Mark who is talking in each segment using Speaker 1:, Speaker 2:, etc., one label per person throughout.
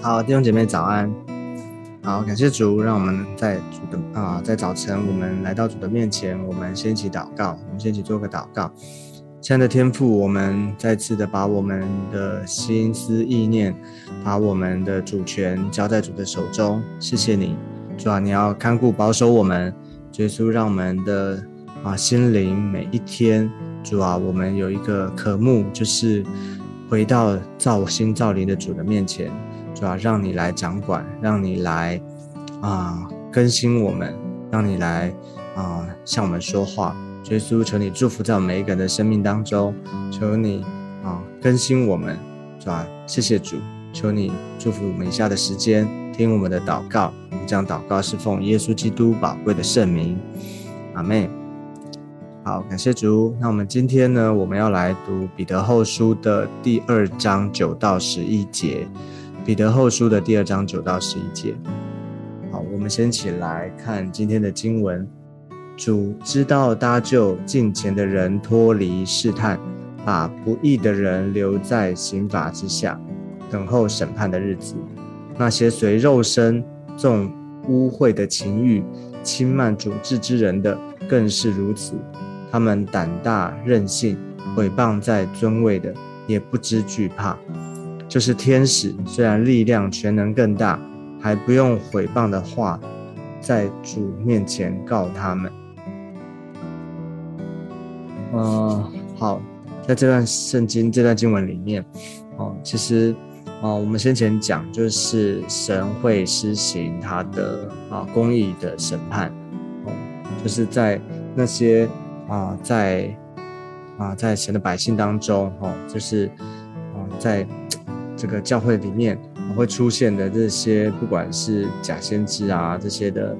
Speaker 1: 好，弟兄姐妹早安。好，感谢主，让我们在主的啊，在早晨我们来到主的面前，我们先一起祷告，我们先一起做个祷告。亲爱的天父，我们再次的把我们的心思意念，把我们的主权交在主的手中。谢谢你，主啊，你要看顾保守我们，耶稣让我们的啊心灵每一天，主啊，我们有一个渴慕，就是回到造心造灵的主的面前。主要让你来掌管，让你来啊更新我们，让你来啊向我们说话。耶稣，求你祝福在我们每一个人的生命当中，求你啊更新我们，是吧？谢谢主，求你祝福我们以下的时间，听我们的祷告。我们将祷告是奉耶稣基督宝贵的圣名，阿妹。好，感谢主。那我们今天呢，我们要来读彼得后书的第二章九到十一节。彼得后书的第二章九到十一节，好，我们先起来看今天的经文。主知道搭救近前的人脱离试探，把不义的人留在刑罚之下，等候审判的日子。那些随肉身纵污秽的情欲，轻慢主治之人的，更是如此。他们胆大任性，毁谤在尊位的，也不知惧怕。就是天使，虽然力量全能更大，还不用毁谤的话，在主面前告他们。嗯，好，在这段圣经这段经文里面，哦，其实，哦，我们先前讲，就是神会施行他的啊公义的审判，哦，就是在那些啊在啊在神的百姓当中，哦，就是啊在。这个教会里面会出现的这些，不管是假先知啊这些的，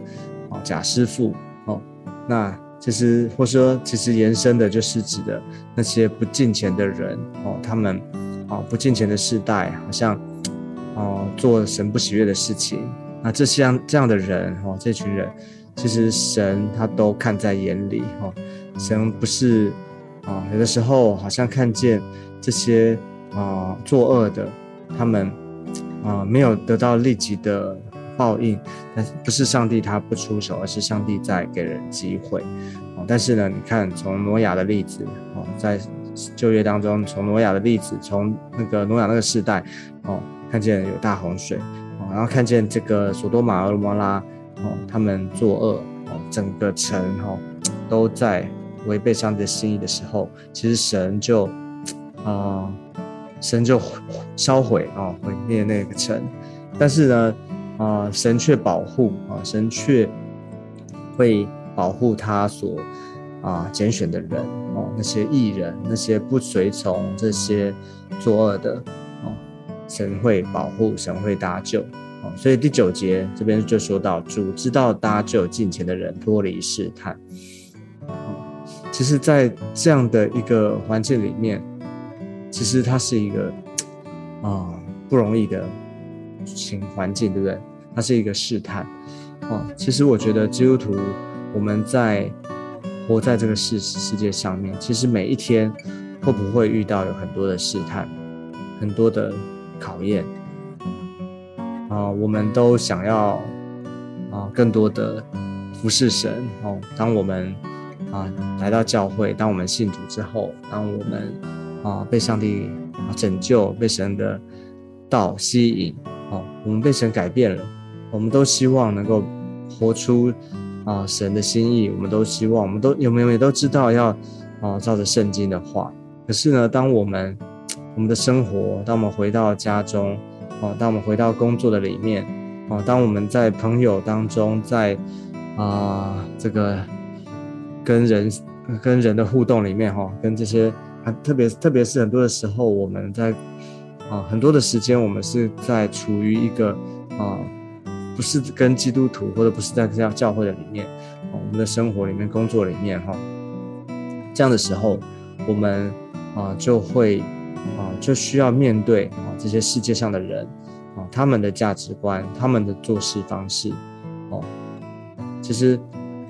Speaker 1: 哦假师傅哦，那其实或者说其实延伸的就是指的那些不敬虔的人哦，他们哦不敬虔的世代，好像哦做神不喜悦的事情，那这像这样的人哦，这群人其实神他都看在眼里哦，神不是啊有的时候好像看见这些啊作恶的。他们啊没有得到立即的报应，但是不是上帝他不出手，而是上帝在给人机会。哦，但是呢，你看从挪亚的例子哦，在旧约当中，从挪亚的例子，从那个挪亚那个时代哦，看见有大洪水哦，然后看见这个索多玛、俄摩拉哦，他们作恶哦，整个城哦都在违背上帝的心意的时候，其实神就啊。神就烧毁啊，毁灭那个城，但是呢，啊，神却保护啊，神却会保护他所啊拣选的人哦，那些异人，那些不随从这些作恶的哦，神会保护，神会搭救哦，所以第九节这边就说到，主知道搭救近前的人脱离试探，其实，在这样的一个环境里面。其实它是一个啊不容易的情环境，对不对？它是一个试探哦。其实我觉得基督徒我们在活在这个世世界上面，其实每一天会不会遇到有很多的试探，很多的考验啊？我们都想要啊更多的服侍神哦。当我们啊来到教会，当我们信主之后，当我们啊，被上帝啊拯救，被神的道吸引，哦，我们被神改变了，我们都希望能够活出啊神的心意，我们都希望，我们都有没有也都知道要啊照着圣经的话。可是呢，当我们我们的生活，当我们回到家中，哦，当我们回到工作的里面，哦，当我们在朋友当中，在啊这个跟人跟人的互动里面，哈，跟这些。特别特别是很多的时候，我们在啊很多的时间，我们是在处于一个啊不是跟基督徒或者不是在这样教会的里面，我们的生活里面、工作里面哈，这样的时候，我们啊就会啊就需要面对啊这些世界上的人啊他们的价值观、他们的做事方式哦，其实。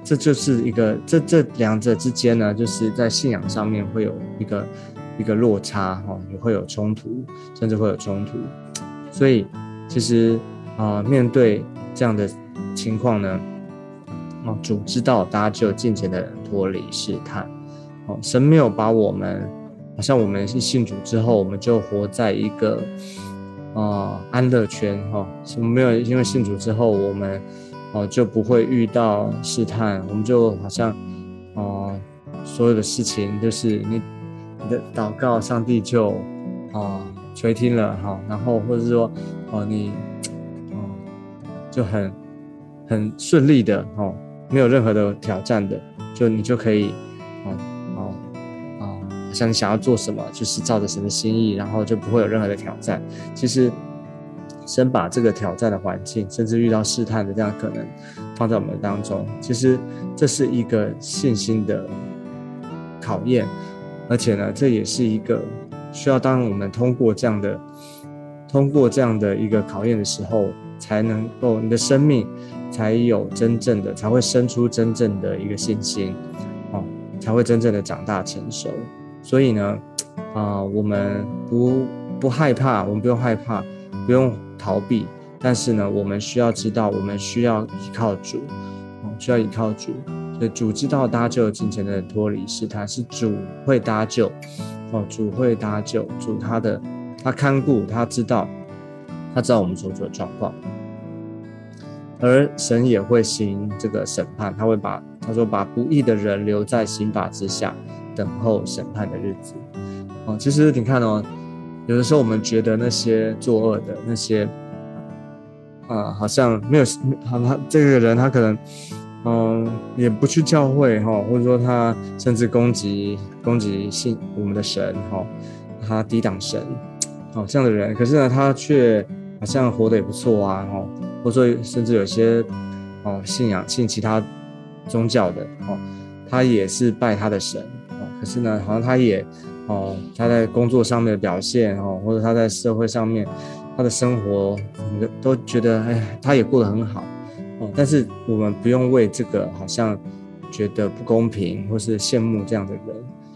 Speaker 1: 这就是一个这这两者之间呢，就是在信仰上面会有一个一个落差哈，也会有冲突，甚至会有冲突。所以其实啊，面对这样的情况呢，哦，主知道搭救近前的人脱离试探，哦，神没有把我们，好像我们是信主之后，我们就活在一个啊安乐圈，哈，我们没有因为信主之后，我们哦就不会遇到试探，我们就好像哦所有的事情就是你你的祷告，上帝就啊垂听了，哈，然后或者是说哦你哦就很很顺利的哦，没有任何的挑战的，就你就可以哦哦哦，好像你想要做什么，就是照着神的心意，然后就不会有任何的挑战。其实。先把这个挑战的环境，甚至遇到试探的这样可能，放在我们当中。其实这是一个信心的考验，而且呢，这也是一个需要当我们通过这样的、通过这样的一个考验的时候，才能够你的生命才有真正的，才会生出真正的一个信心，哦，才会真正的长大成熟。所以呢，啊，我们不不害怕，我们不用害怕，不用。逃避，但是呢，我们需要知道，我们需要依靠主，哦，需要依靠主。所以主知道搭救金钱的脱离是他是主会搭救，哦，主会搭救，主他的他看顾，他知道，他知道我们所处的状况，而神也会行这个审判，他会把他说把不义的人留在刑法之下，等候审判的日子。哦，其实你看哦。有的时候，我们觉得那些作恶的那些，啊，好像没有，好，他这个人他可能，嗯，也不去教会哈，或者说他甚至攻击攻击信我们的神哈，他抵挡神，哦，这样的人，可是呢，他却好像活得也不错啊，哈，或者说甚至有些哦信仰信其他宗教的哦，他也是拜他的神哦，可是呢，好像他也。哦，他在工作上面的表现哦，或者他在社会上面，他的生活，都觉得哎，他也过得很好哦。但是我们不用为这个好像觉得不公平或是羡慕这样的人。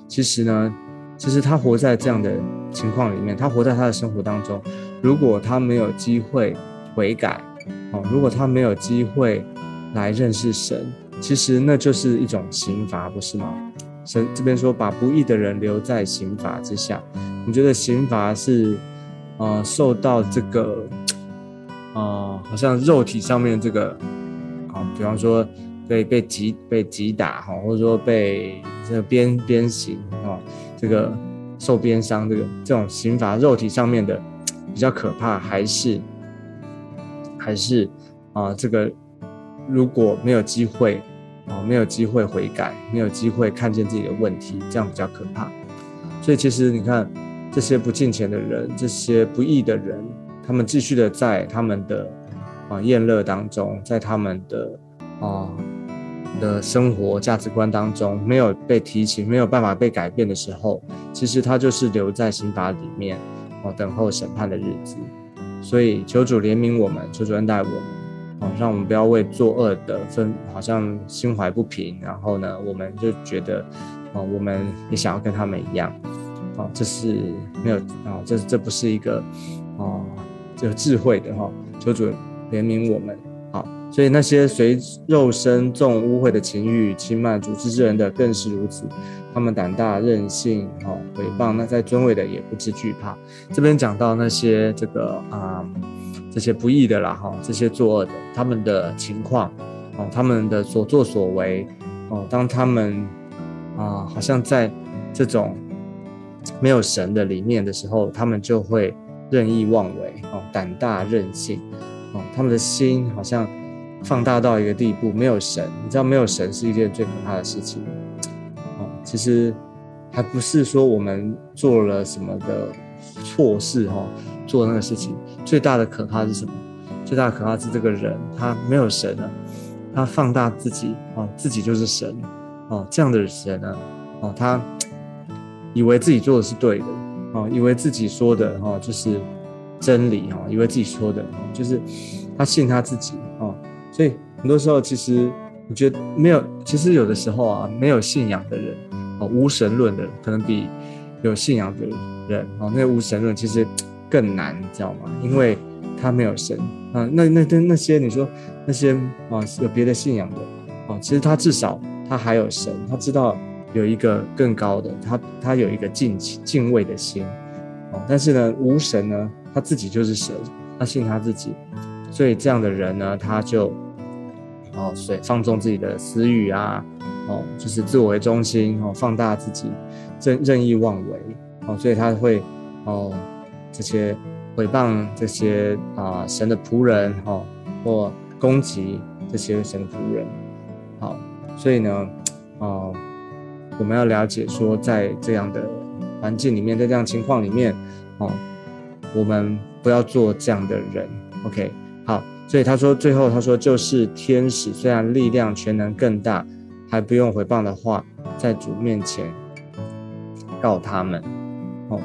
Speaker 1: 其实呢，其实他活在这样的情况里面，他活在他的生活当中。如果他没有机会悔改哦，如果他没有机会来认识神，其实那就是一种刑罚，不是吗？神这边说，把不义的人留在刑罚之下。你觉得刑罚是，呃，受到这个，呃，好像肉体上面这个，啊，比方说被被击被击打哈，或者说被这个鞭鞭刑啊，这个受鞭伤，这个这种刑罚肉体上面的比较可怕，还是还是啊，这个如果没有机会。哦，没有机会悔改，没有机会看见自己的问题，这样比较可怕。所以其实你看，这些不敬虔的人，这些不义的人，他们继续的在他们的啊厌乐当中，在他们的啊的生活价值观当中没有被提起，没有办法被改变的时候，其实他就是留在刑法里面哦，等候审判的日子。所以求主怜悯我们，求主恩待我们。让我们不要为作恶的分，好像心怀不平，然后呢，我们就觉得，哦，我们也想要跟他们一样，哦，这是没有，哦，这这不是一个，哦，有智慧的哈，求主怜悯我们，好，所以那些随肉身纵污秽的情欲轻慢主之之人的更是如此，他们胆大任性，哦，诽谤那在尊位的也不知惧怕。这边讲到那些这个啊。这些不义的啦，哈，这些作恶的，他们的情况，哦，他们的所作所为，哦，当他们啊，好像在这种没有神的里面的时候，他们就会任意妄为，哦，胆大任性，哦，他们的心好像放大到一个地步，没有神，你知道，没有神是一件最可怕的事情，哦，其实还不是说我们做了什么的错事，哈。做那个事情最大的可怕是什么？最大的可怕是这个人他没有神了，他放大自己哦，自己就是神哦，这样的人呢哦，他以为自己做的是对的哦，以为自己说的哦就是真理哦，以为自己说的哦就是他信他自己哦，所以很多时候其实我觉得没有，其实有的时候啊，没有信仰的人哦，无神论的可能比有信仰的人哦，那个无神论其实。更难，你知道吗？因为他没有神啊，那那那那些你说那些啊有别的信仰的啊，其实他至少他还有神，他知道有一个更高的，他他有一个敬敬畏的心啊。但是呢，无神呢，他自己就是神，他信他自己，所以这样的人呢，他就哦，所以放纵自己的私欲啊，哦，就是自我为中心哦，放大自己，任任意妄为哦，所以他会哦这些。诽谤这些啊神的仆人哈，或攻击这些神仆人，好，所以呢，啊，我们要了解说，在这样的环境里面，在这样情况里面，哦，我们不要做这样的人。OK，好，所以他说最后他说就是天使虽然力量全能更大，还不用回谤的话，在主面前告他们，哦。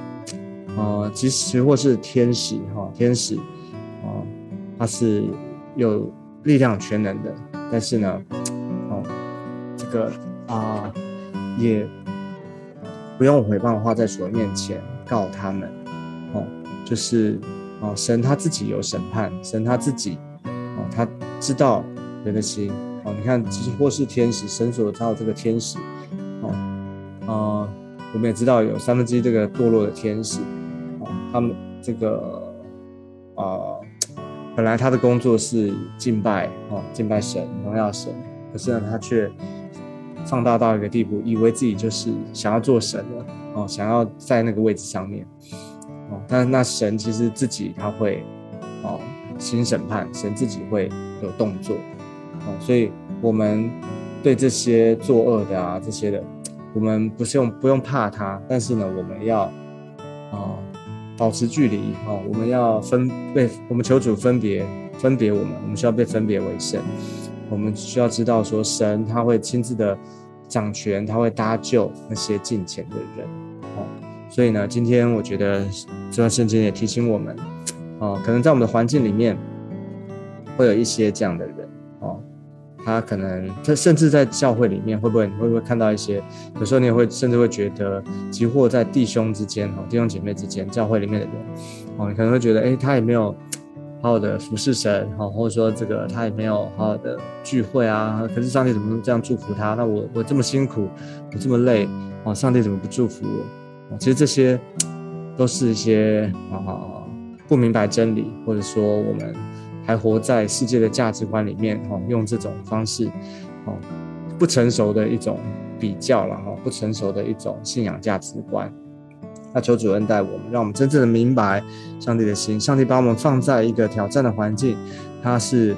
Speaker 1: 啊，其实或是天使哈，天使啊，他是有力量全能的，但是呢，哦，这个啊，也不用诽谤话，在主的面前告他们，哦，就是哦，神他自己有审判，神他自己哦，他知道人的心，哦，你看，其实或是天使，神所造这个天使，哦，啊，我们也知道有三分之一这个堕落的天使。他们这个啊，本来他的工作是敬拜哦，敬拜神，荣耀神。可是呢，他却放大到一个地步，以为自己就是想要做神了哦，想要在那个位置上面哦。但那神其实自己他会哦，行审判，神自己会有动作哦。所以，我们对这些作恶的啊，这些的，我们不是用不用怕他，但是呢，我们要啊。保持距离哦，我们要分被我们求主分别分别我们，我们需要被分别为圣。我们需要知道说，神他会亲自的掌权，他会搭救那些近前的人哦。所以呢，今天我觉得这段圣经也提醒我们哦，可能在我们的环境里面会有一些这样的人。他可能，他甚至在教会里面，会不会你会不会看到一些？有时候你也会甚至会觉得，即或在弟兄之间，哦，弟兄姐妹之间，教会里面的人，哦，你可能会觉得，哎，他也没有好好的服侍神，哦，或者说这个他也没有好好的聚会啊。可是上帝怎么能这样祝福他？那我我这么辛苦，我这么累，哦，上帝怎么不祝福我？其实这些都是一些啊不明白真理，或者说我们。还活在世界的价值观里面，哈，用这种方式，哦，不成熟的一种比较了，哈，不成熟的一种信仰价值观。那求主恩待我们，让我们真正的明白上帝的心。上帝把我们放在一个挑战的环境，他是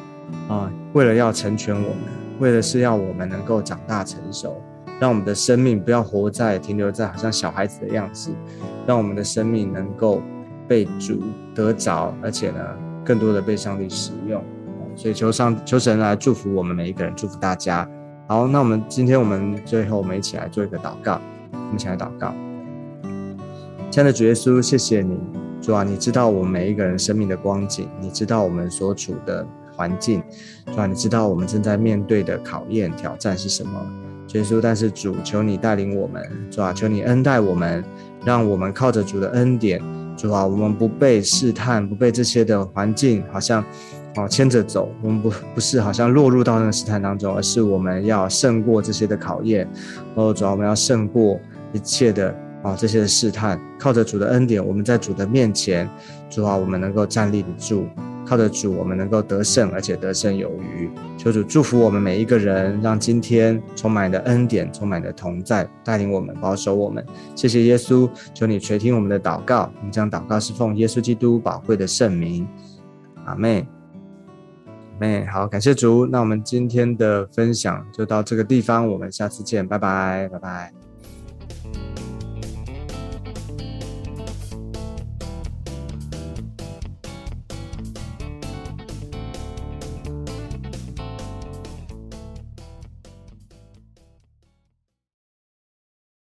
Speaker 1: 啊，为了要成全我们，为了是要我们能够长大成熟，让我们的生命不要活在停留在好像小孩子的样子，让我们的生命能够被主得着，而且呢。更多的被上帝使用，所以求上求神来祝福我们每一个人，祝福大家。好，那我们今天我们最后我们一起来做一个祷告，我们一起来祷告。亲爱的主耶稣，谢谢你，主啊，你知道我们每一个人生命的光景，你知道我们所处的环境，主啊，你知道我们正在面对的考验挑战是什么，耶稣。但是主，求你带领我们，主啊，求你恩待我们，让我们靠着主的恩典。主啊，我们不被试探，不被这些的环境好像哦牵着走，我们不不是好像落入到那个试探当中，而是我们要胜过这些的考验。哦，主啊，我们要胜过一切的啊这些的试探，靠着主的恩典，我们在主的面前，主啊，我们能够站立得住。靠着主，我们能够得胜，而且得胜有余。求主祝福我们每一个人，让今天充满的恩典，充满的同在，带领我们，保守我们。谢谢耶稣，求你垂听我们的祷告。我们将祷告是奉耶稣基督宝贵的圣名。阿妹，妹，好，感谢主。那我们今天的分享就到这个地方，我们下次见，拜拜，拜拜。